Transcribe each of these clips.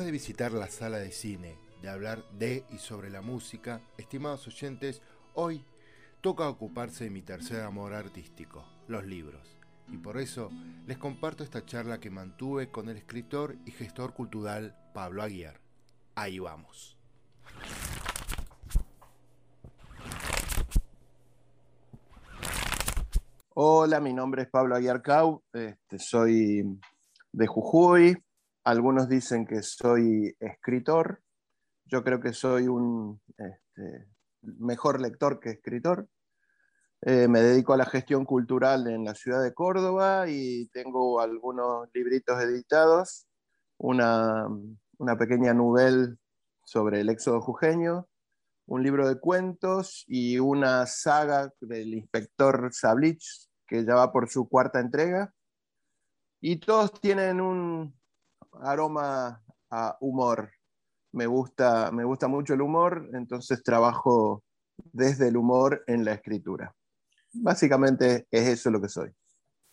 Después de visitar la sala de cine, de hablar de y sobre la música, estimados oyentes, hoy toca ocuparse de mi tercer amor artístico, los libros. Y por eso les comparto esta charla que mantuve con el escritor y gestor cultural Pablo Aguiar. Ahí vamos. Hola, mi nombre es Pablo Aguiar Cau, este, soy de Jujuy, algunos dicen que soy escritor, yo creo que soy un este, mejor lector que escritor. Eh, me dedico a la gestión cultural en la ciudad de Córdoba y tengo algunos libritos editados, una, una pequeña novela sobre el éxodo jujeño, un libro de cuentos y una saga del inspector Sablich, que ya va por su cuarta entrega. Y todos tienen un aroma a humor. Me gusta, me gusta mucho el humor, entonces trabajo desde el humor en la escritura. Básicamente es eso lo que soy.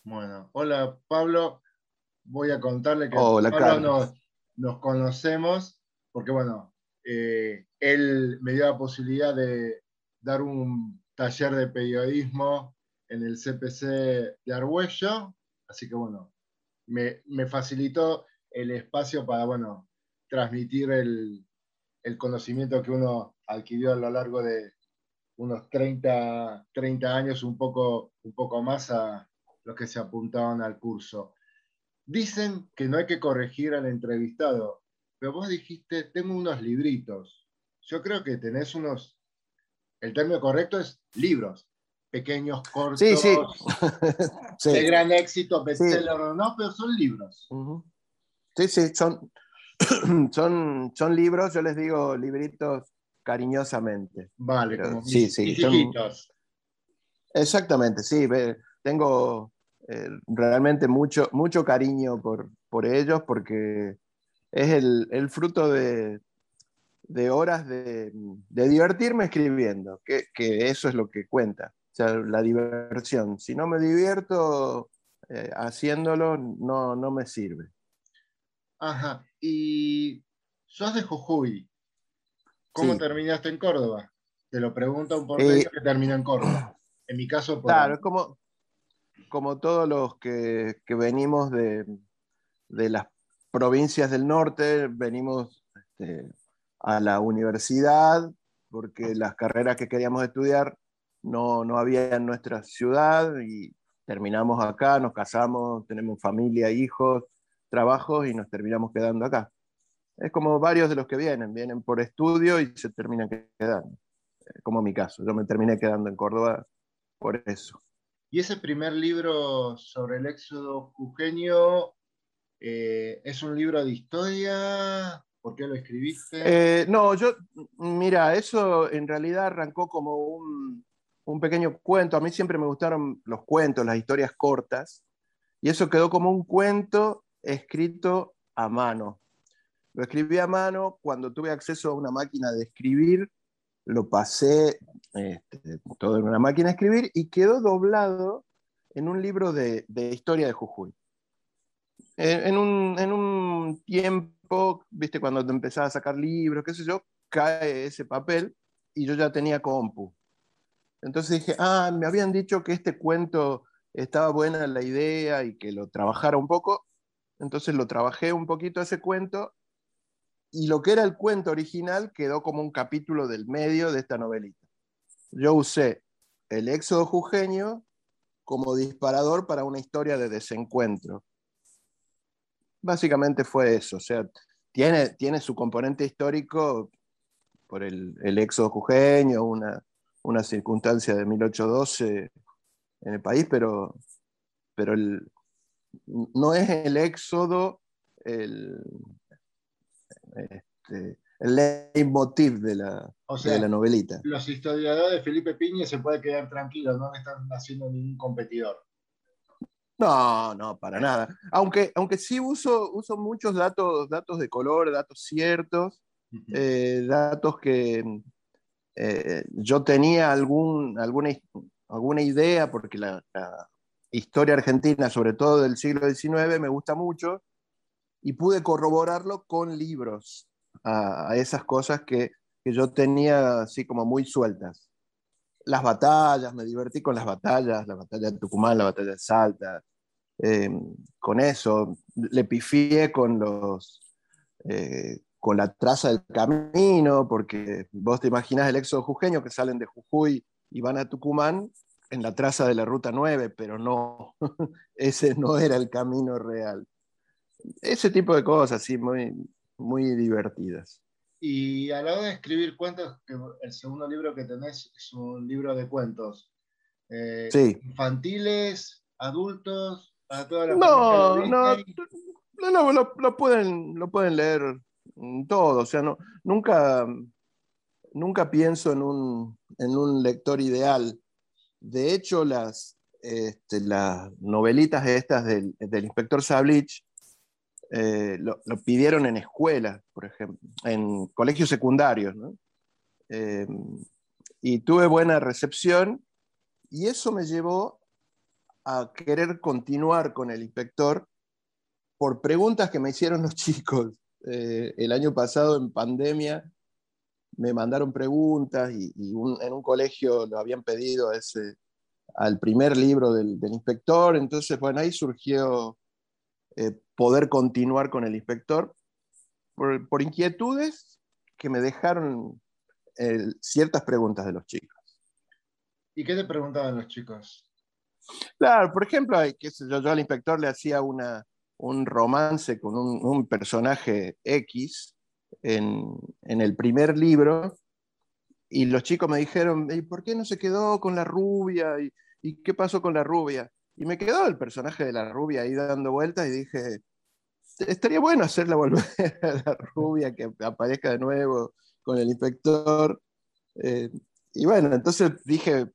Bueno, hola Pablo. Voy a contarle que Pablo nos, conocemos porque, bueno, eh, él me dio la posibilidad de dar un taller de periodismo en el CPC de Argüello, así que, bueno, me, me facilitó el espacio para, bueno, transmitir el, conocimiento que uno adquirió a lo largo de unos 30, 30 años, un poco, un poco más a los que se apuntaban al curso. Dicen que no hay que corregir al entrevistado, pero vos dijiste, tengo unos libritos. Yo creo que tenés unos, el término correcto es libros, pequeños, cortos, sí, sí. de gran éxito, bestseller o no, pero son libros. Sí, sí, son, son, son libros, yo les digo libritos cariñosamente. Vale, como sí, sí, Exactamente, sí. Tengo eh, realmente mucho, mucho cariño por, por ellos porque es el, fruto de, horas de, divertirme escribiendo, que, eso es lo que cuenta, o sea, la diversión. Si no me divierto eh, haciéndolo, no, no me sirve. Ajá. Y sos de Jujuy. ¿Cómo terminaste en Córdoba? Te lo pregunto un porteño eh, que terminó en Córdoba. En mi caso, Claro, es como, como todos los que, venimos de, las provincias del norte, venimos este, a la universidad, porque las carreras que queríamos estudiar no, no había en nuestra ciudad y terminamos acá, nos casamos, tenemos familia, hijos, trabajos y nos terminamos quedando acá. Es como varios de los que vienen, vienen por estudio y se terminan quedando, eh, como mi caso. Yo me terminé quedando en Córdoba por eso. ¿Y ese primer libro sobre el éxodo jujeño eh, es un libro de historia? ¿Por qué lo escribiste? Eh, no, yo, mira, eso en realidad arrancó como un, un pequeño cuento. A mí siempre me gustaron los cuentos, las historias cortas, y eso quedó como un cuento escrito a mano. Lo escribí a mano cuando tuve acceso a una máquina de escribir, lo pasé este, todo en una máquina de escribir y quedó doblado en un libro de, historia de Jujuy. En, un, tiempo, viste, cuando te empezaba a sacar libros, qué sé yo, cae ese papel y yo ya tenía compu. Entonces dije, ah, me habían dicho que este cuento estaba buena la idea y que lo trabajara un poco, entonces lo trabajé un poquito ese cuento y lo que era el cuento original quedó como un capítulo del medio de esta novelita. Yo usé el éxodo jujeño como disparador para una historia de desencuentro. Básicamente fue eso, o sea, tiene, tiene su componente histórico por el, el éxodo jujeño, una, una circunstancia de 1812 en el país, pero, pero el, no es el éxodo el, este, el leitmotiv de la, de la novelita. Los historiadores de Felipe Piña se puede quedar tranquilos, no están haciendo ningún competidor. No, no, para nada. Aunque, aunque sí uso, uso muchos datos, datos de color, datos ciertos, eh, datos que eh, yo tenía algún, alguna, alguna idea, porque la, historia argentina, sobre todo del siglo XIX, me gusta mucho, y pude corroborarlo con libros a, esas cosas que, yo tenía así como muy sueltas. Las batallas, me divertí con las batallas, la batalla de Tucumán, la batalla de Salta, em, con eso, le pifié con los... Eh, con la traza del camino, porque vos te imaginas el éxodo jujeño que salen de Jujuy y van a Tucumán en la traza de la ruta 9, pero no, ese no era el camino real ese tipo de cosas, sí, muy, muy divertidas. Y a la hora de escribir cuentos, el segundo libro que tenés es un libro de cuentos. Eh, ¿Infantiles, adultos, para toda la no, no, no, no, lo, pueden, lo pueden leer todo. O sea, no, nunca, nunca pienso en un, en un lector ideal. De hecho, las, este, las novelitas estas del, inspector Sablich eh, lo, pidieron en escuelas, por ejemplo, en colegios secundarios, eh, y tuve buena recepción y eso me llevó a querer continuar con el inspector por preguntas que me hicieron los chicos. Eh, el año pasado en pandemia me mandaron preguntas y, en un colegio lo habían pedido ese, al primer libro del, del inspector, entonces bueno, ahí surgió eh, poder continuar con el inspector por, inquietudes que me dejaron eh, ciertas preguntas de los chicos. ¿Y qué te preguntaban los chicos? Claro, por ejemplo, qué yo, yo al inspector le hacía una, un romance con un, personaje X en, el primer libro y los chicos me dijeron, ¿y por qué no se quedó con la rubia? ¿Y qué pasó con la rubia? Y me quedó el personaje de la rubia ahí dando vueltas y dije, estaría bueno hacerla volver a la rubia, que aparezca de nuevo con el inspector. Eh, y bueno, entonces dije,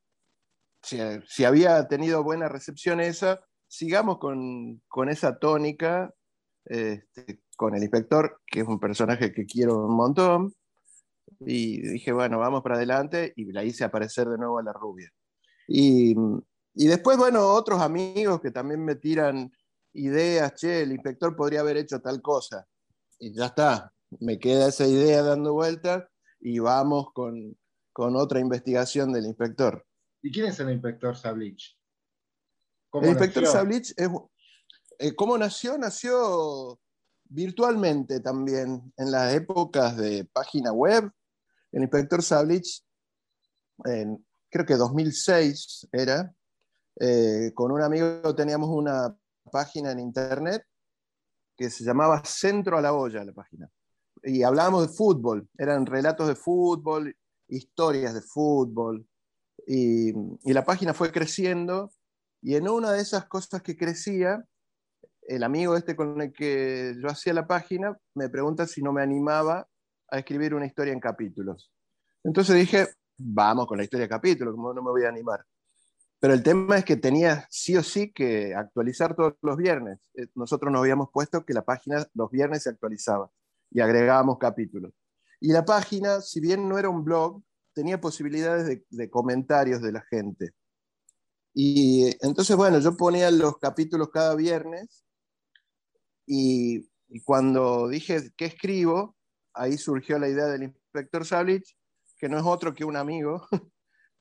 si, había tenido buena recepción esa, sigamos con, esa tónica, este, con el inspector, que es un personaje que quiero un montón. Y dije, bueno, vamos para adelante y la hice aparecer de nuevo a la rubia. Y y después, bueno, otros amigos que también me tiran ideas, che, el inspector podría haber hecho tal cosa. Y ya está, me queda esa idea dando vueltas y vamos con, otra investigación del inspector. ¿Y quién es el inspector Sablich? El inspector Sablich es, eh, ¿cómo nació? Nació virtualmente también, en las épocas de página web. El inspector Sablich, en, creo que 2006 era, eh, con un amigo teníamos una página en internet que se llamaba Centro a la Olla, la página. Y hablábamos de fútbol, eran relatos de fútbol, historias de fútbol. Y, la página fue creciendo y en una de esas cosas que crecía, el amigo este con el que yo hacía la página me pregunta si no me animaba a escribir una historia en capítulos. Entonces dije, vamos con la historia en capítulos, no me voy a animar. Pero el tema es que tenía sí o sí que actualizar todos los viernes. Eh, nosotros nos habíamos puesto que la página los viernes se actualizaba y agregábamos capítulos. Y la página, si bien no era un blog, tenía posibilidades de, comentarios de la gente. Y entonces, bueno, yo ponía los capítulos cada viernes y, cuando dije qué escribo, ahí surgió la idea del inspector Sablich, que no es otro que un amigo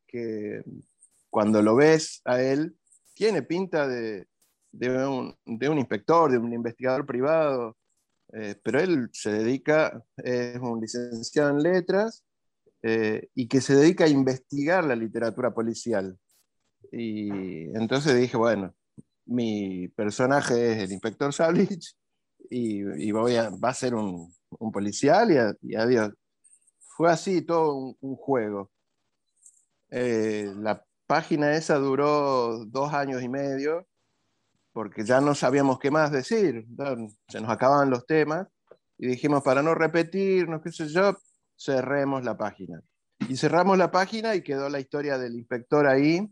que cuando lo ves a él, tiene pinta de, un, inspector, de un investigador privado, eh, pero él se dedica, es un licenciado en letras eh, y que se dedica a investigar la literatura policial. Y entonces dije, bueno, mi personaje es el inspector Sablich y, voy a, va a ser un, policial y, adiós. Fue así todo un, juego. Eh, la página esa duró dos años y medio, porque ya no sabíamos qué más decir, se nos acababan los temas, y dijimos, para no repetirnos, qué sé yo, cerremos la página. Y cerramos la página y quedó la historia del inspector ahí.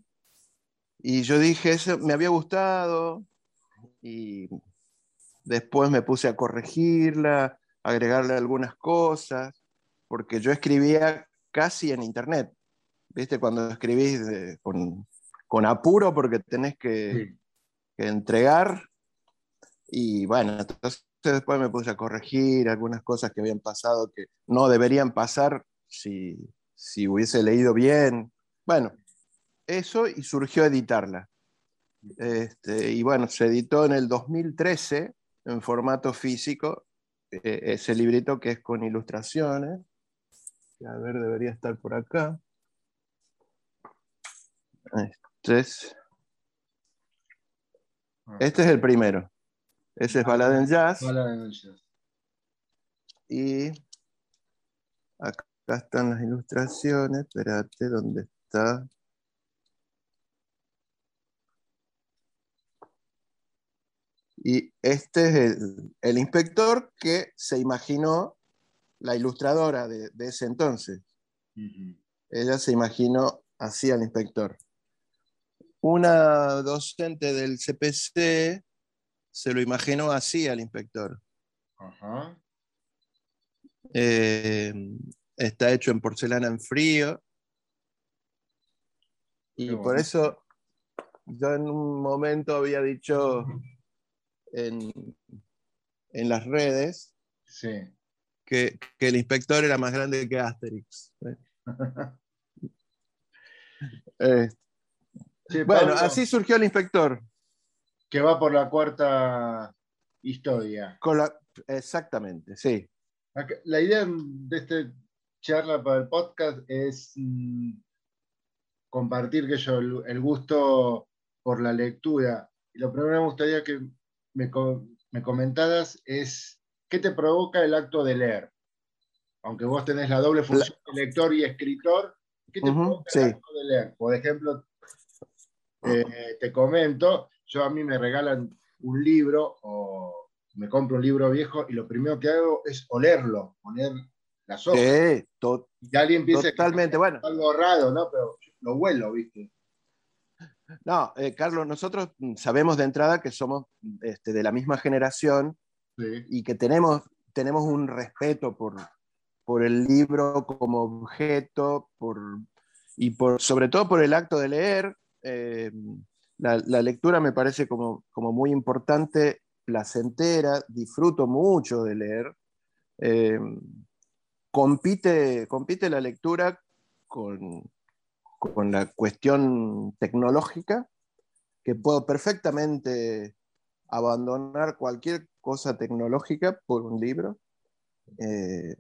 Y yo dije, eso me había gustado. Y después me puse a corregirla, agregarle algunas cosas, porque yo escribía casi en internet. ¿viste? Cuando escribís con, apuro porque tenés que, entregar. Y bueno, entonces después me puse a corregir algunas cosas que habían pasado que no deberían pasar si, si hubiese leído bien. Bueno, eso y surgió editarla. Este, y bueno, se editó en el 2013 en formato físico, eh, ese librito que es con ilustraciones. A ver, debería estar por acá. Este es, este es el primero. Ese es Balada en Jazz. Balada en Jazz. Y acá están las ilustraciones. Espérate, ¿dónde está? Y este es el, el inspector que se imaginó la ilustradora de, de ese entonces. Ella se imaginó así al inspector. Una docente del CPC se lo imaginó así al inspector. Ajá. Eh, está hecho en porcelana en frío. Y por eso yo en un momento había dicho en, en las redes Sí. que, que el inspector era más grande que Asterix. Eh, bueno, así surgió el inspector. Que va por la cuarta historia. Con la- exactamente, sí. La idea de esta charla para el podcast es mm, compartir que yo el, el gusto por la lectura. Y lo primero que me gustaría que me, me comentaras es qué te provoca el acto de leer. Aunque vos tenés la doble función de lector y escritor, ¿qué te provoca sí. el acto de leer? Por ejemplo, eh, te comento, yo a mí me regalan un libro o me compro un libro viejo y lo primero que hago es olerlo, poner las hojas. Sí, to- Y alguien piensa totalmente. Bueno, que es algo raro, ¿no? Pero lo huelo, ¿viste? No, eh, Carlos, nosotros mm, sabemos de entrada que somos este, de la misma generación Sí. y que tenemos, tenemos un respeto por, por el libro como objeto por, y por, sobre todo por el acto de leer. Eh, la, la lectura me parece como, como muy importante, placentera, disfruto mucho de leer. Eh, compite, compite la lectura con, con la cuestión tecnológica, que puedo perfectamente abandonar cualquier cosa tecnológica por un libro. Eh,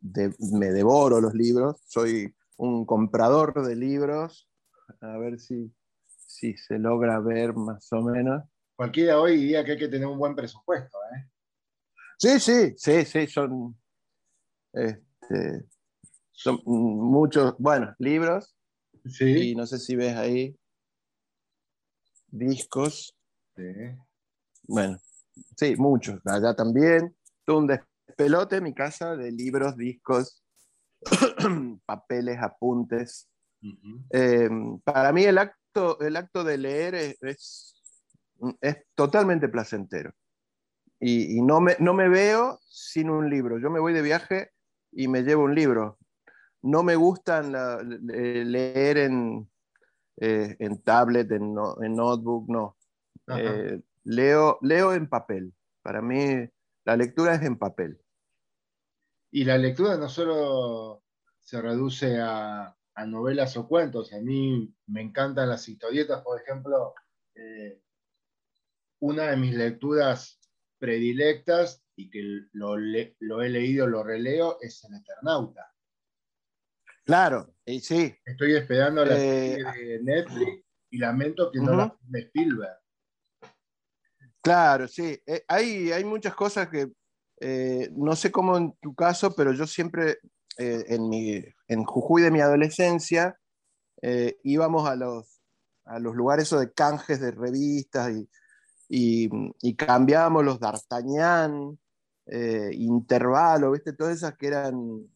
de- me devoro los libros, soy un comprador de libros, a ver si, si se logra ver más o menos. Cualquiera hoy diría que hay que tener un buen presupuesto, ¿eh? Sí, sí, sí, sí, son, este, son muchos, bueno, libros, y no sé si ves ahí, discos, Sí. bueno, sí, muchos, allá también, todo un despelote en mi casa de libros, discos, papeles, apuntes. Eh, para mí el acto, el acto de leer es, es, es totalmente placentero. Y, y no, me, no me veo sin un libro. Yo me voy de viaje y me llevo un libro. No me gustan la- leer en, eh, en tablet, en, no- en notebook, no. Eh, leo, leo en papel. Para mí la lectura es en papel. Y la lectura no solo se reduce a, a novelas o cuentos, a mí me encantan las historietas, por ejemplo, eh, una de mis lecturas predilectas y que lo, le- lo he leído, lo releo, es El Eternauta. Claro, y sí, Estoy esperando la Eh, serie de Netflix y lamento que no Ujú. la filme Spielberg. Claro, sí. Eh, hay, hay muchas cosas que eh, no sé cómo en tu caso, pero yo siempre eh, en, mi, en Jujuy de mi adolescencia íbamos a los, a los lugares de canjes de revistas y, y, y cambiábamos los D'Artagnan, Intervalo, ¿viste? Todas esas que eran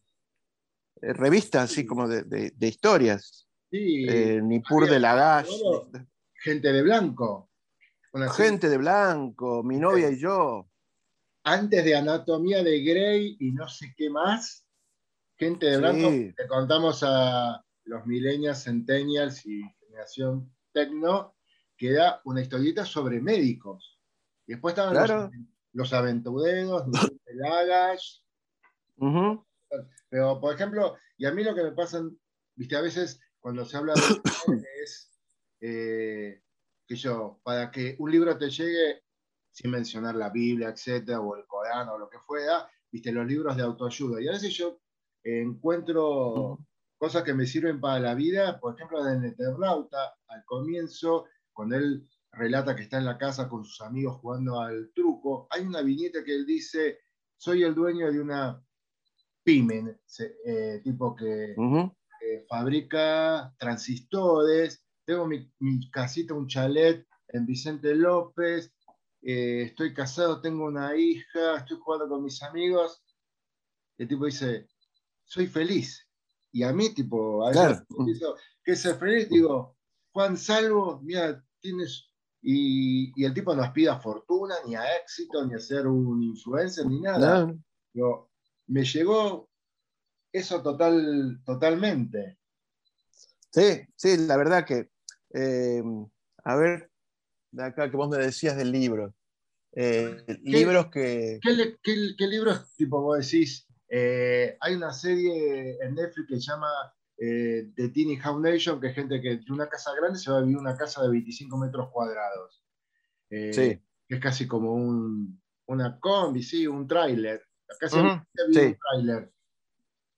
revistas así Sí. como de, de- de historias. Sí, Eh, había- de Lagash, Gente de Blanco. Una Gente de Blanco, mi novia y yo. antes de Anatomía de Grey y no sé qué más, gente de Sí. blanco, le contamos a los millennials, centennials y generación tecno, que era una historieta sobre médicos. Y después estaban Claro. los, Los Aventureros, de Lagash. Pero, por ejemplo, y a mí lo que me pasa, viste, a veces cuando se habla de es eh, que yo, para que un libro te llegue, sin mencionar la Biblia, etcétera, o el Corán o lo que fuera, viste, los libros de autoayuda. Y a veces yo encuentro cosas que me sirven para la vida, por ejemplo, en el Eternauta, al comienzo, cuando él relata que está en la casa con sus amigos jugando al truco, hay una viñeta que él dice, soy el dueño de una pyme, eh, tipo que fabrica transistores, tengo mi, casita, un chalet en Vicente López, eh, estoy casado, tengo una hija, estoy jugando con mis amigos. El tipo dice, soy feliz. Y a mí, tipo, a claro. que ser feliz, digo, Juan Salvo, mira, tienes... Y, y, el tipo no aspira a fortuna, ni a éxito, ni a ser un influencer, ni nada. Me llegó eso total, totalmente. Sí, sí, la verdad que, eh, a ver, de acá que vos me decías del libro. Eh, libros que... ¿qué, libros, tipo, vos decís? Eh, hay una serie en Netflix que se llama The Teeny Foundation, que es gente que de una casa grande se va a vivir una casa de 25 metros cuadrados. sí. Que es casi como un, una combi, sí, un tráiler. La casa de un tráiler.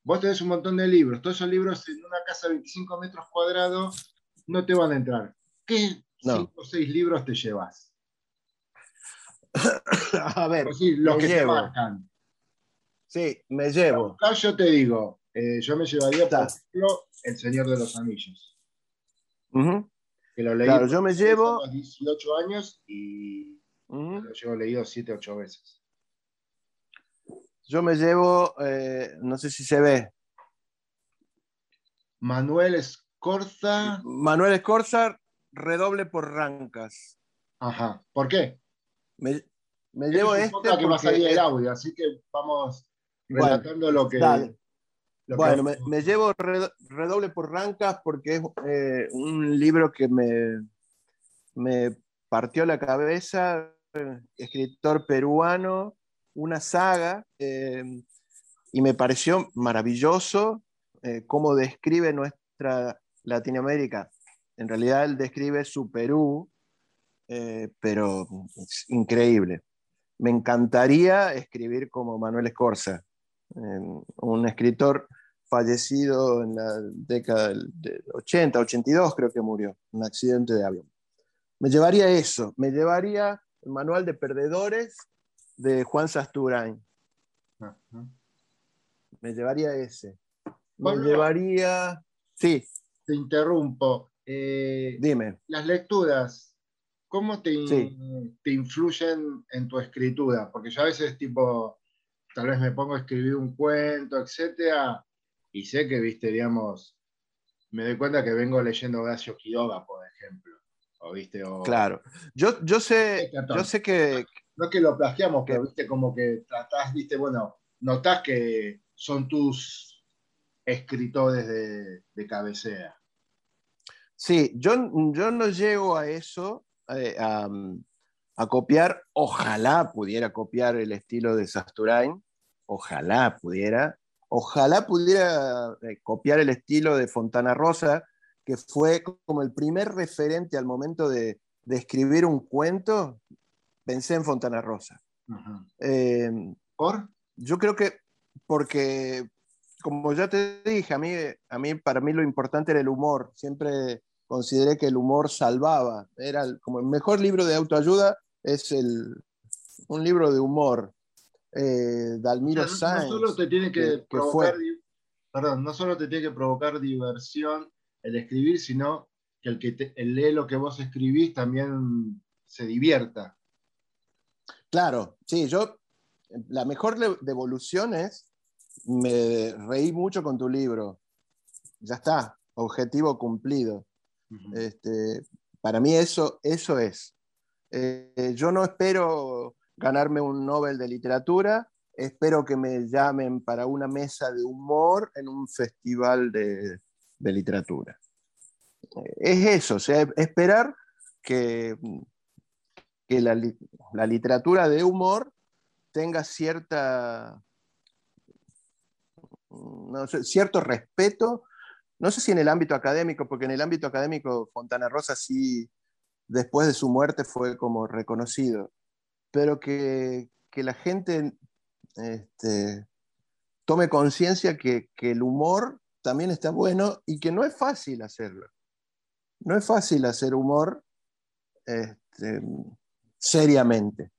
Vos tenés un montón de libros, todos esos libros en una casa de 25 metros cuadrados no te van a entrar. ¿Qué cinco o seis libros te llevas? a ver, los que te marcan. Sí, me llevo. Acá yo te digo, eh, yo me llevaría, por ejemplo, El Señor de los Anillos. Que lo leí claro, yo me llevo... A 18 años y lo llevo leído 7, 8 veces. Yo me llevo, eh, no sé si se ve. Manuel Escorza. Manuel Escorza, redoble por Rancas. Ajá. ¿Por qué? Me, llevo este. Porque... que va a salir el audio, así que vamos relatando lo que. bueno, me, llevo redoble por Rancas porque es eh, un libro que me, me partió la cabeza, escritor peruano una saga eh, y me pareció maravilloso eh, cómo describe nuestra Latinoamérica. En realidad él describe su Perú, eh, pero es increíble. Me encantaría escribir como Manuel Escorza, un escritor fallecido en la década del 80, 82 creo que murió, un accidente de avión. Me llevaría eso, me llevaría el manual de perdedores de Juan Sasturain. Me llevaría ese. Me llevaría. Sí. Te interrumpo. Eh, Dime. Las lecturas, ¿cómo te, te influyen en tu escritura? Porque yo a veces, tipo, tal vez me pongo a escribir un cuento, etcétera, y sé que, viste, digamos, me doy cuenta que vengo leyendo Horacio Quiroga, por ejemplo. O, ¿viste? claro. Yo, yo sé, yo sé que, no es que lo plagiamos, pero viste como que tratás, viste, bueno, notás que son tus escritores de, cabecera. Sí, yo, yo no llego a eso, eh, a, copiar, ojalá pudiera copiar el estilo de Sasturain, ojalá pudiera, ojalá pudiera eh, copiar el estilo de Fontana Rosa, que fue como el primer referente al momento de, de escribir un cuento, pensé en Fontana Rosa. Eh, ¿Por? Yo creo que porque, como ya te dije, a mí, a mí, para mí lo importante era el humor. Siempre consideré que el humor salvaba. Era como el mejor libro de autoayuda es el, un libro de humor. Eh, Dalmiro no, No solo te tiene que, provocar, perdón, no solo te tiene que provocar diversión el escribir, sino que el que el lee lo que vos escribís también se divierta. Claro, sí, yo, la mejor devolución es, me reí mucho con tu libro. Ya está, objetivo cumplido. este, para mí eso, eso es. Eh, yo no espero ganarme un Nobel de literatura, espero que me llamen para una mesa de humor en un festival de, literatura. es eso, o sea, esperar que, que la, literatura de humor tenga cierta, no sé, cierto respeto, no sé si en el ámbito académico, porque en el ámbito académico Fontana Rosa sí, después de su muerte fue como reconocido, pero que, que la gente este, tome conciencia que, que el humor también está bueno y que no es fácil hacerlo. No es fácil hacer humor este, seriamente.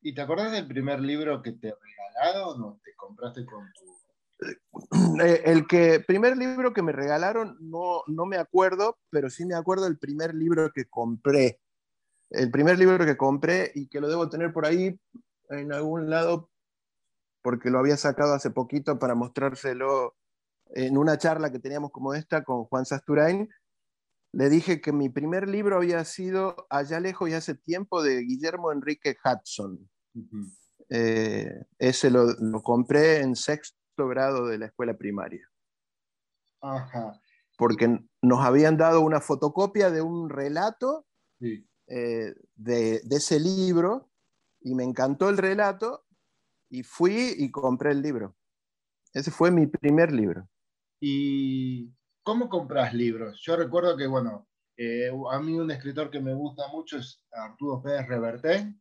¿Y te acordás del primer libro que te regalaron o te compraste con tu... Eh, el que, primer libro que me regalaron, no, no me acuerdo, pero sí me acuerdo del primer libro que compré. El primer libro que compré y que lo debo tener por ahí en algún lado porque lo había sacado hace poquito para mostrárselo en una charla que teníamos como esta con Juan Sasturain, le dije que mi primer libro había sido Allá lejos y hace tiempo de Guillermo Enrique Hudson. Eh, ese lo, compré en sexto grado de la escuela primaria. Porque nos habían dado una fotocopia de un relato eh, de, de ese libro y me encantó el relato y fui y compré el libro. Ese fue mi primer libro. ¿Y cómo compras libros? Yo recuerdo que, bueno, eh, a mí un escritor que me gusta mucho es Arturo Pérez Reverté.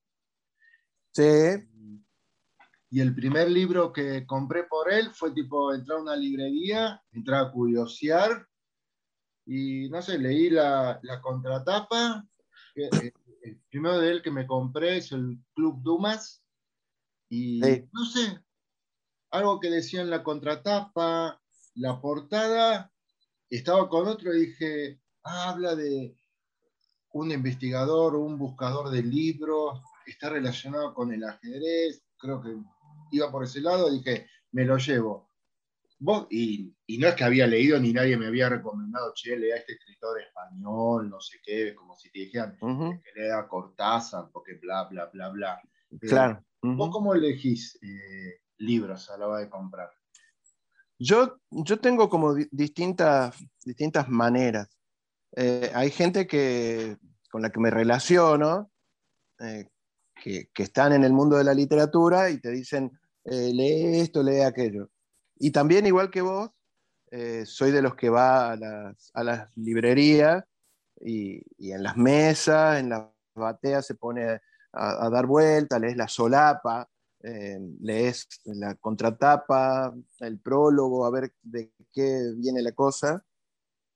Sí. Y el primer libro que compré por él fue tipo entrar a una librería, entrar a curiosear y no sé, leí la, la contratapa. Eh, el primero de él que me compré es el Club Dumas. Y no sé, algo que decía en la contratapa, la portada, estaba con otro y dije, ah, habla de un investigador un buscador de libros, está relacionado con el ajedrez, creo que iba por ese lado, dije, me lo llevo. ¿Vos? Y, no es que había leído ni nadie me había recomendado, che, lea a este escritor español, no sé qué, como si te dijeran que lea Cortázar, porque bla, bla, bla, bla. Claro. ¿Vos cómo elegís eh, libros a la hora de comprar? Yo, yo tengo como distintas, distintas maneras. Eh, hay gente que, con la que me relaciono, eh, que, están en el mundo de la literatura y te dicen, lee esto, lee aquello. Y también, igual que vos, soy de los que va a las, librerías y, y, en las mesas, en las bateas se pone a, dar vuelta, lees la solapa, eh, lees la contratapa, el prólogo, a ver de qué viene la cosa.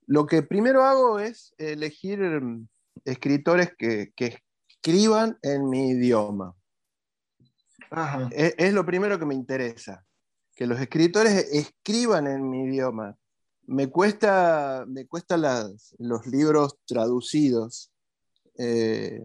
Lo que primero hago es elegir mm, escritores que, escriban en mi idioma. Es, lo primero que me interesa, que los escritores escriban en mi idioma. Me cuesta, me cuesta los libros traducidos. Eh,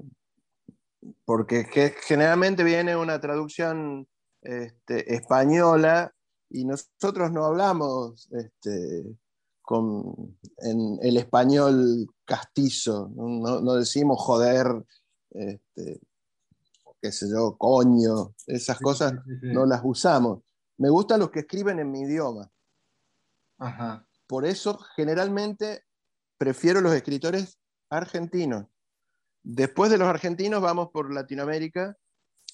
porque generalmente viene una traducción este, española y nosotros no hablamos este, con, en el español castizo, no, decimos joder, este, qué sé yo, coño, esas cosas no las usamos. Me gustan los que escriben en mi idioma. Por eso generalmente prefiero los escritores argentinos Después de los argentinos vamos por Latinoamérica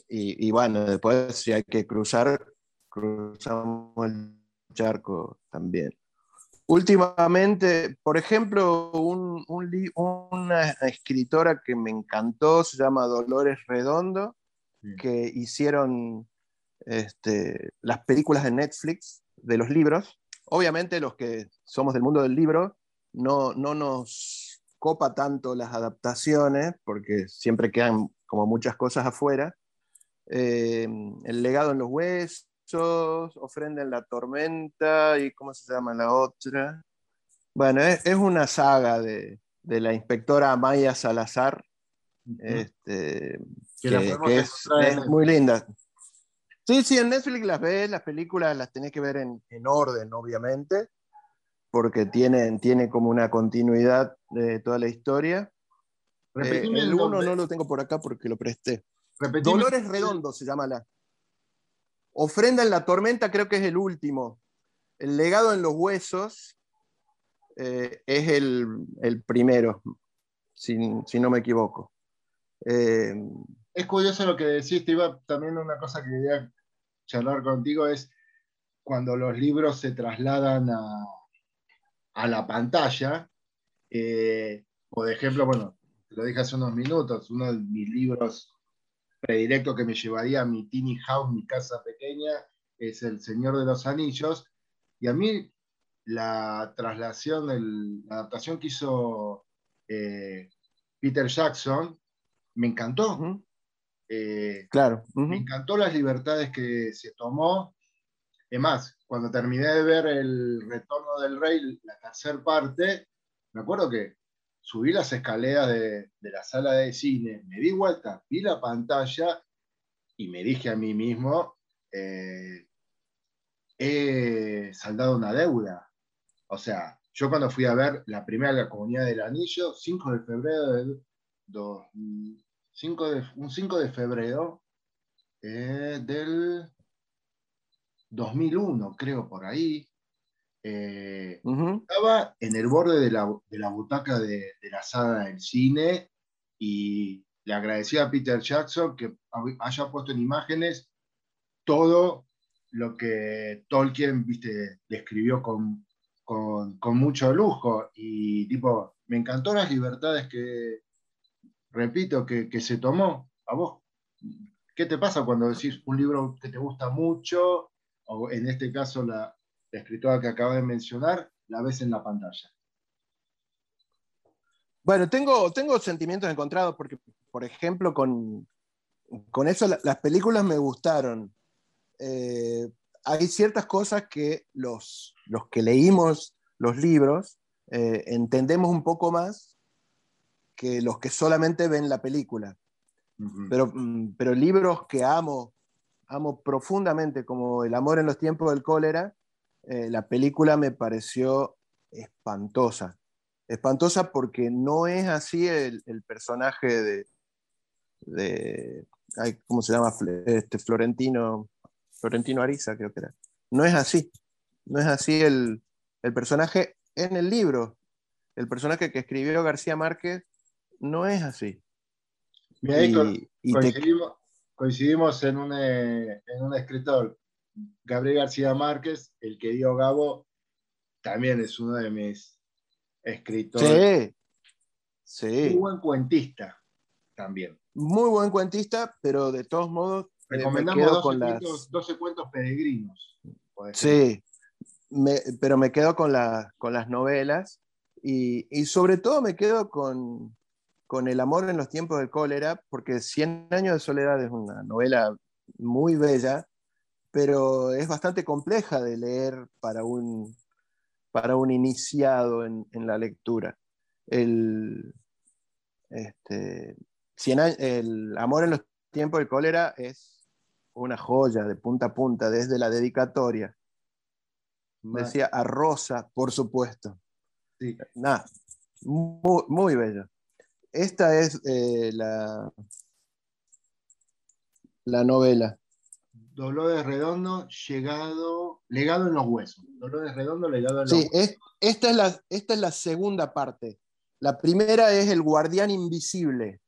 y, bueno, después si hay que cruzar, cruzamos el charco también. Últimamente, por ejemplo, una escritora que me encantó se llama Dolores Redondo, que hicieron este, las películas de Netflix de los libros. Obviamente los que somos del mundo del libro no, no nos copa tanto las adaptaciones, porque siempre quedan como muchas cosas afuera. Eh, el legado en los huesos, ofrenda en la tormenta y ¿cómo se llama la otra? Bueno, es, una saga de, la inspectora Maya Salazar, este, que, es, muy linda. Sí, sí, en Netflix las ves, las películas las tenés que ver en, en orden, obviamente porque tiene, tiene como una continuidad de toda la historia. Eh, el uno no lo tengo por acá porque lo presté. Dolores Redondo se llama la. Ofrenda en la tormenta creo que es el último. El legado en los huesos eh, es el, primero, si, no me equivoco. Eh, es curioso lo que decís, iba también una cosa que quería charlar contigo es cuando los libros se trasladan a, a la pantalla. Eh, por ejemplo, bueno, te lo dije hace unos minutos, uno de mis libros predilectos que me llevaría a mi teeny house, mi casa pequeña, es El Señor de los Anillos. Y a mí la traslación, la adaptación que hizo eh, Peter Jackson, me encantó. Eh, claro. Me encantó las libertades que se tomó. Es más, cuando terminé de ver El Retorno del Rey, la tercera parte, me acuerdo que subí las escaleras de, la sala de cine, me di vuelta, vi la pantalla y me dije a mí mismo, eh, he saldado una deuda. O sea, yo cuando fui a ver la primera la Comunidad del Anillo, 5 de febrero del 5 de, un 5 de febrero eh, del 2001, creo, por ahí. Eh, estaba en el borde de la, butaca de, la sala del cine y le agradecía a Peter Jackson que haya puesto en imágenes todo lo que Tolkien viste, describió con, con, mucho lujo. Y tipo, me encantó las libertades que, repito, que, se tomó. ¿A vos? ¿Qué te pasa cuando decís un libro que te gusta mucho, o en este caso la, escritora que acabo de mencionar, la ves en la pantalla? Bueno, tengo, tengo sentimientos encontrados porque, por ejemplo, con, con eso las películas me gustaron. Eh, hay ciertas cosas que los, los que leímos los libros eh, entendemos un poco más que los que solamente ven la película. pero, mm, pero libros que amo, amo profundamente, como El amor en los tiempos del cólera, eh, la película me pareció espantosa. Espantosa porque no es así el, personaje de, de ¿cómo se llama? Este, Florentino, Florentino Ariza, creo que era. No es así. No es así el, el personaje en el libro. El personaje que escribió García Márquez no es así. coincidimos, en, un, eh, en un escritor, Gabriel García Márquez, el que dio Gabo, también es uno de mis escritores. Sí, sí. Muy buen cuentista también. Muy buen cuentista, pero de todos modos. Eh, Recomendamos 12, cuentos, 12, cuentos, peregrinos. Sí, pero me quedo con, con las novelas y, y, sobre todo me quedo con, con El amor en los tiempos del cólera, porque Cien años de soledad es una novela muy bella, pero es bastante compleja de leer para un, para un iniciado en, en la lectura. El, este, el amor en los tiempos del cólera es una joya de punta a punta, desde la dedicatoria. Decía a Rosa, por supuesto. Sí. Nada, muy, muy bello. Esta es eh, la, la novela. Dolores Redondo, llegado, legado en los huesos. Dolores Redondo, legado en los sí, huesos. esta, es la, esta es la segunda parte. La primera es El Guardián Invisible.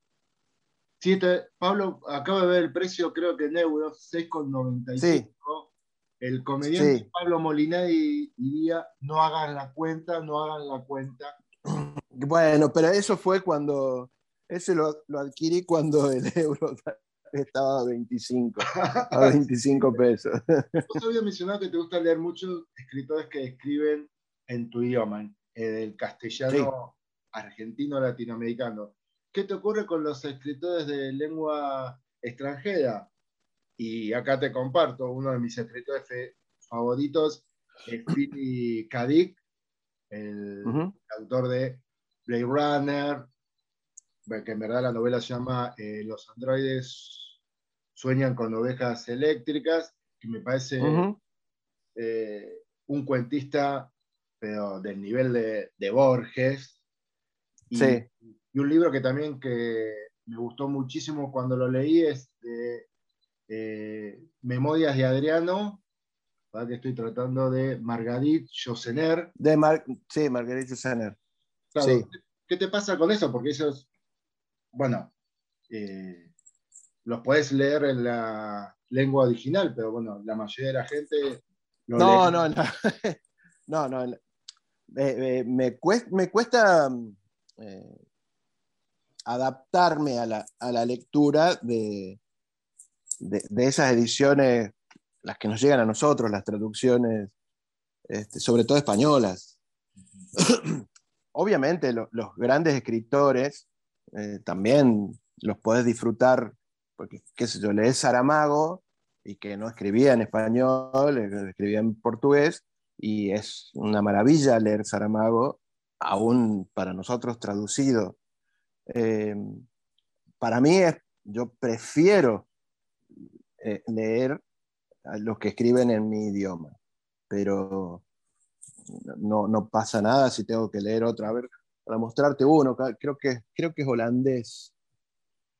Sí, Pablo, acabo de ver el precio, creo que en euros, 6,95. Sí. El comediante Pablo Molinari diría, no hagan la cuenta, no hagan la cuenta. Bueno, pero eso fue cuando, ese lo, adquirí cuando el euro estaba a 25, a 25 pesos. Vos habías mencionado que te gusta leer muchos escritores que escriben en tu idioma, el castellano argentino latinoamericano. ¿Qué te ocurre con los escritores de lengua extranjera? Y acá te comparto, uno de mis escritores favoritos es Philly Kadik, el autor de Blade Runner, que en verdad la novela se llama eh, Los androides sueñan con ovejas eléctricas, que me parece eh, un cuentista, pero del nivel de, Borges. Y, y, un libro que también que me gustó muchísimo cuando lo leí es de eh, Memorias de Adriano, que estoy tratando de Margarit Josener. De sí, Margarit Josener. ¿Qué te pasa con eso? Porque es, bueno, eh, los puedes leer en la lengua original, pero bueno, la mayoría de la gente... No, no, no, no, no, me, cuesta, eh, adaptarme a la, lectura de, de, esas ediciones, las que nos llegan a nosotros, las traducciones, este, sobre todo españolas. Obviamente los grandes escritores eh, también los puedes disfrutar, porque, qué sé yo, lees Saramago y que no escribía en español, escribía en portugués, y es una maravilla leer Saramago, aún para nosotros traducido. Eh, para mí es, yo prefiero eh, leer los que escriben en mi idioma, pero no, no, pasa nada si tengo que leer otra. A ver, para mostrarte uno, creo que, creo que es holandés,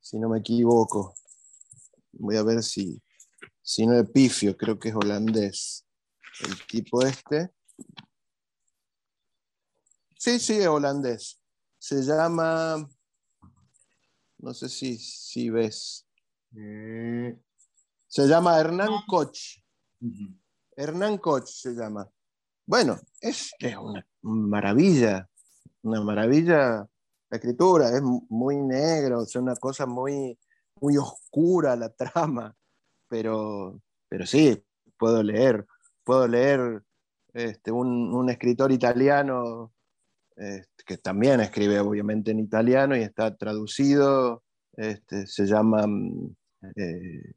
si no me equivoco. Voy a ver si, si no es pifio, creo que es holandés. El tipo este. Sí, sí, es holandés. Se llama, no sé si, si ves. Eh, se llama Hernán Koch. Hernán Koch se llama. Bueno, es, una maravilla, una maravilla la escritura, es muy negro, es una cosa muy, muy oscura la trama, pero, pero sí, puedo leer, puedo leer este, un, escritor italiano este, que también escribe obviamente en italiano y está traducido, este, se llama mm, eh,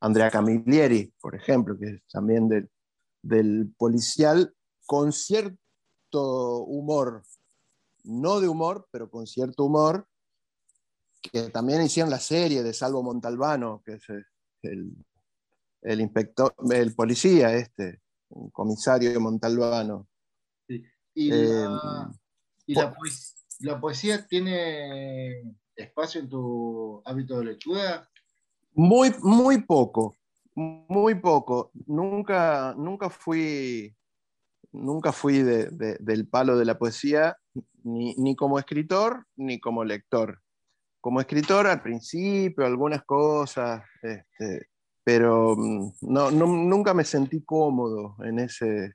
Andrea Camilleri, por ejemplo, que es también del, policial, con cierto humor, no de humor, pero con cierto humor, que también hicieron la serie de Salvo Montalbano, que es el, inspector, el policía este, el comisario Montalbano. ¿Y, la, eh, la, poesía tiene espacio en tu hábito de lectura? Muy, muy poco, muy poco. Nunca, nunca fui, nunca fui del palo de la poesía, ni, como escritor, ni como lector. Como escritor al principio, algunas cosas, este, pero mm, no, nunca me sentí cómodo en ese,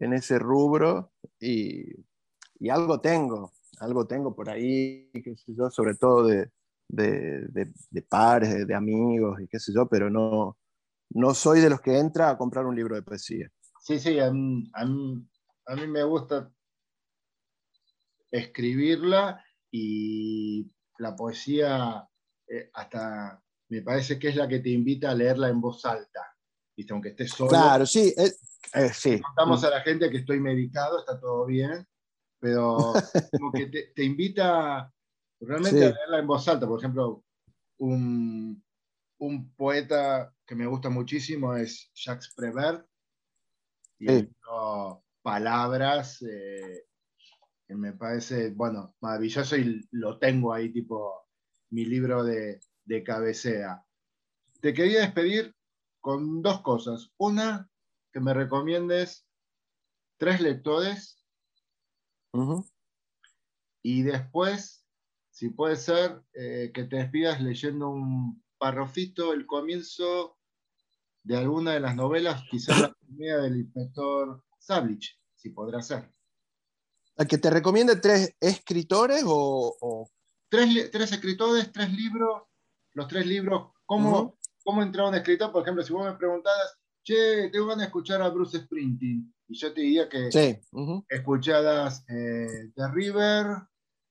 en ese rubro y, y algo tengo, algo tengo por ahí, qué yo, sobre todo de, de, de, pares, de, amigos y qué sé yo, pero no, no soy de los que entra a comprar un libro de poesía. Sí, sí, a mí, a mí, me gusta escribirla y la poesía eh, hasta me parece que es la que te invita a leerla en voz alta, ¿viste? aunque estés solo. Claro, sí, eh, eh, sí. Contamos a la gente que estoy medicado, está todo bien, pero como que te, te invita Realmente leerla en voz alta, por ejemplo, un, poeta que me gusta muchísimo es Jacques Prévert. Palabras eh, que me parece, bueno, maravilloso y lo tengo ahí, tipo mi libro de, de cabecera. Te quería despedir con dos cosas. Una, que me recomiendes tres lectores. Y después si puede ser eh, que te despidas leyendo un parrofito, el comienzo de alguna de las novelas, quizás la primera del inspector Sablich, si podrá ser. ¿A que te recomiende tres escritores o...? Tres, tres, escritores, tres libros, los tres libros, ¿cómo, ¿cómo entrar un escritor? Por ejemplo, si vos me preguntaras, che, tengo ganas de escuchar a Bruce Sprinting, y yo te diría que sí. escuchadas eh, The River,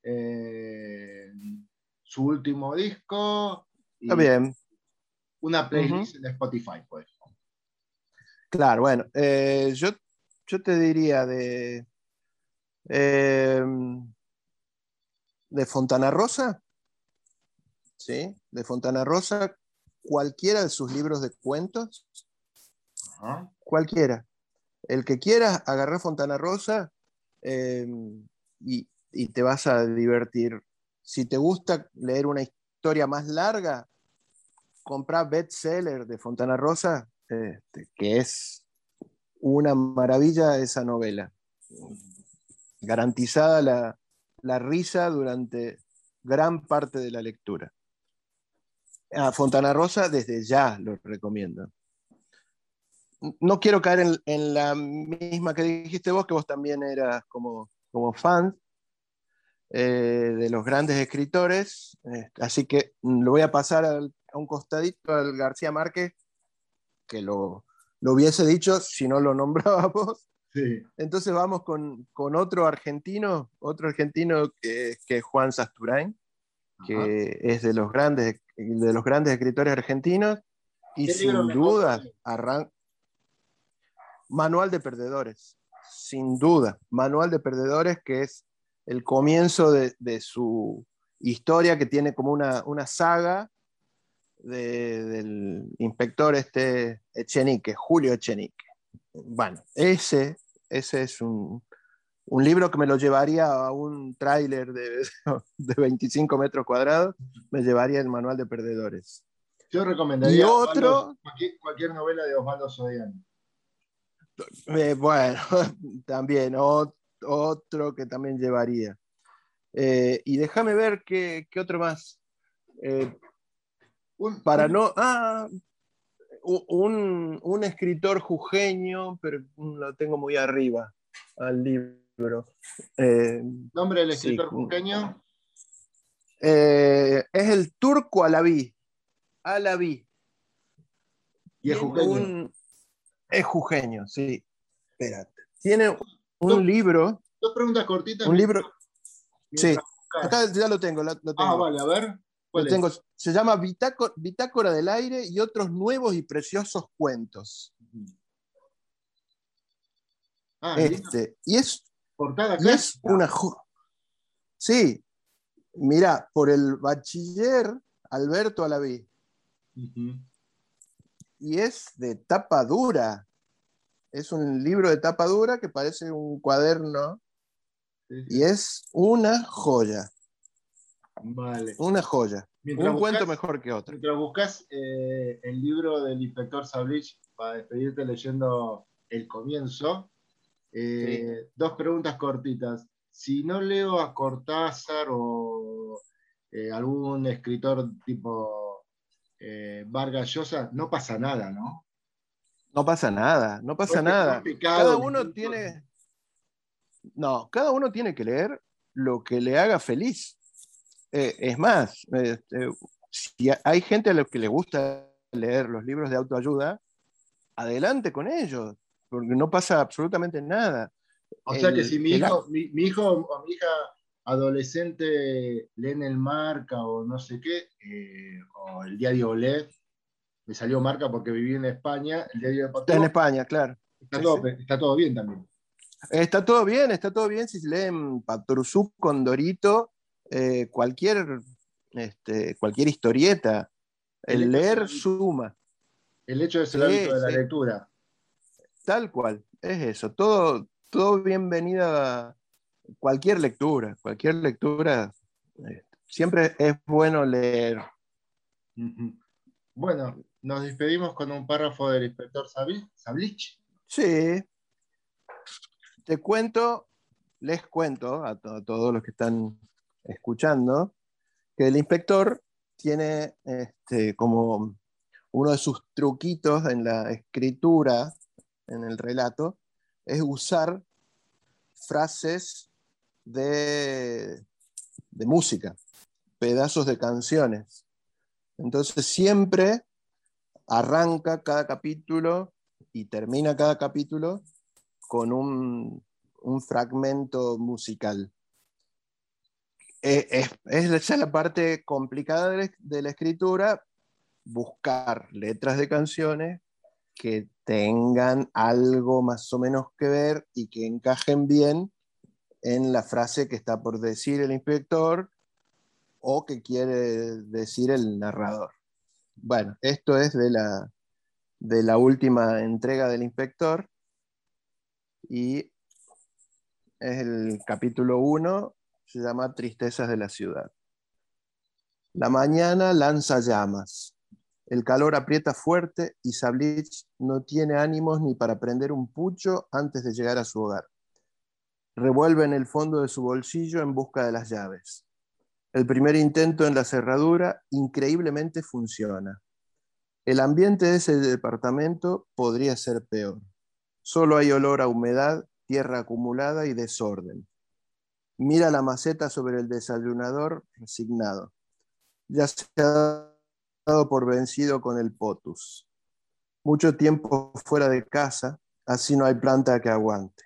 eh, su último disco. Está bien. Una playlist en Spotify, pues. Claro, bueno, eh, yo, yo te diría de, em, de Fontana Rosa, ¿sí? De Fontana Rosa, cualquiera de sus libros de cuentos, cualquiera. El que quiera, agarrar Fontana Rosa em, y, y te vas a divertir. Si te gusta leer una historia más larga, compra Bestseller de Fontana Rosa, este, que es una maravilla esa novela. Garantizada la, risa durante gran parte de la lectura. a Fontana Rosa desde ya lo recomiendo. No quiero caer en, la misma que dijiste vos, que vos también eras como, como fan eh, de los grandes escritores, eh, así que lo voy a pasar a un costadito al García Márquez, que lo, lo hubiese dicho si no lo nombrábamos. Sí. Entonces vamos con, con, otro argentino, otro argentino que, que es Juan Sasturain, que es de los grandes de los grandes escritores argentinos y sin duda Manual de Perdedores, sin duda, Manual de Perdedores que es el comienzo de, su historia que tiene como una, una saga del inspector este Echenique, Julio Echenique. Bueno, ese, ese es un, un libro que me lo llevaría a un tráiler de, de, 25 metros cuadrados, me llevaría el manual de perdedores. Yo recomendaría otro, cualquier, novela de Osvaldo Sodiano. Eh, bueno, también otro que también llevaría. Eh, y déjame ver qué, otro más. Eh, para no. Ah, un, un, escritor jujeño, pero lo tengo muy arriba al libro. Eh, ¿Nombre del escritor eh, es el turco Alaví. Alaví. ¿Y es jujeño? es jujeño, sí. Espérate. Tiene un libro. Dos preguntas cortitas. Un libro. Sí. Acá ya lo tengo, Ah, vale, a ver. Tengo. Se llama Bitácora del Aire y otros nuevos y preciosos cuentos. Ah, este, y es y es una Sí, mira, por el bachiller Alberto Alaví. Y es de tapa dura. Es un libro de tapa dura que parece un cuaderno. Y es una joya. Vale. Una joya. un cuento mejor que otro. Mientras buscas eh, el libro del inspector Sablich para despedirte leyendo el comienzo, eh, dos preguntas cortitas. Si no leo a Cortázar o eh, algún escritor tipo eh, Vargas Llosa, no pasa nada, ¿no? No pasa nada, no pasa nada. cada uno tiene. No, cada uno tiene que leer lo que le haga feliz. Es más, este, si hay gente a los que le gusta leer los libros de autoayuda, adelante con ellos porque no pasa absolutamente nada. O sea que si mi hijo, mi, hijo o mi hija adolescente leen el marca o no sé qué, eh, o el diario Olé, me salió marca porque viví en España, el diario de Está en España, claro. Está, todo, bien también. Está todo bien, está todo bien si leen Patrusú, Condorito, eh, cualquier, este, cualquier historieta. El, leer suma. El hecho de ser el hábito de la lectura. Tal cual, es eso. Todo, todo bienvenida cualquier lectura, cualquier lectura. Eh, siempre es bueno leer. Bueno, nos despedimos con un párrafo del inspector Sablich. Sí. Te cuento, les cuento a, todos los que están escuchando, que el inspector tiene este, como uno de sus truquitos en la escritura en el relato es usar frases de, de música, pedazos de canciones. Entonces siempre arranca cada capítulo y termina cada capítulo con un, fragmento musical. Es, es, la parte complicada de la escritura, buscar letras de canciones que tengan algo más o menos que ver y que encajen bien en la frase que está por decir el inspector o que quiere decir el narrador. Bueno, esto es de la, de la última entrega del inspector y es el capítulo 1, se llama Tristezas de la ciudad. La mañana lanza llamas. El calor aprieta fuerte y Sablich no tiene ánimos ni para prender un pucho antes de llegar a su hogar. Revuelve en el fondo de su bolsillo en busca de las llaves. El primer intento en la cerradura increíblemente funciona. El ambiente de ese departamento podría ser peor. Solo hay olor a humedad, tierra acumulada y desorden. Mira la maceta sobre el desayunador resignado. Ya se ha dado por vencido con el potus. Mucho tiempo fuera de casa, así no hay planta que aguante.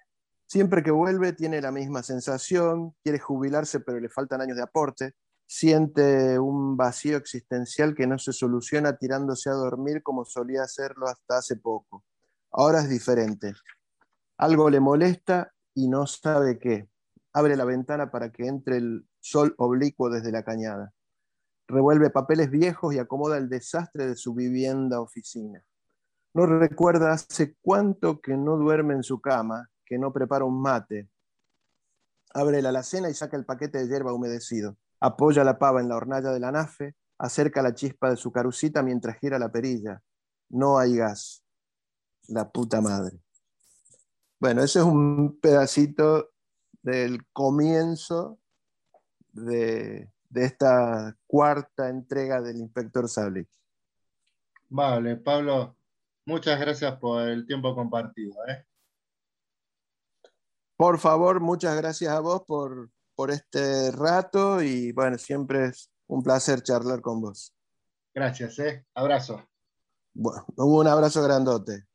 Siempre que vuelve tiene la misma sensación, quiere jubilarse pero le faltan años de aporte, siente un vacío existencial que no se soluciona tirándose a dormir como solía hacerlo hasta hace poco. Ahora es diferente. Algo le molesta y no sabe qué. Abre la ventana para que entre el sol oblicuo desde la cañada. Revuelve papeles viejos y acomoda el desastre de su vivienda oficina. No recuerda hace cuánto que no duerme en su cama, que no prepara un mate. Abre la alacena y saca el paquete de hierba humedecido Apoya la pava en la hornalla de la acerca la chispa de su carucita mientras gira la perilla. No hay gas. La puta madre. Bueno, ese es un pedacito del comienzo de, esta cuarta entrega del inspector Sablich. Vale, Pablo, muchas gracias por el tiempo compartido. ¿eh? Por favor, muchas gracias a vos por, por este rato y bueno, siempre es un placer charlar con vos. Gracias, ¿eh? Abrazo. Bueno, un abrazo grandote.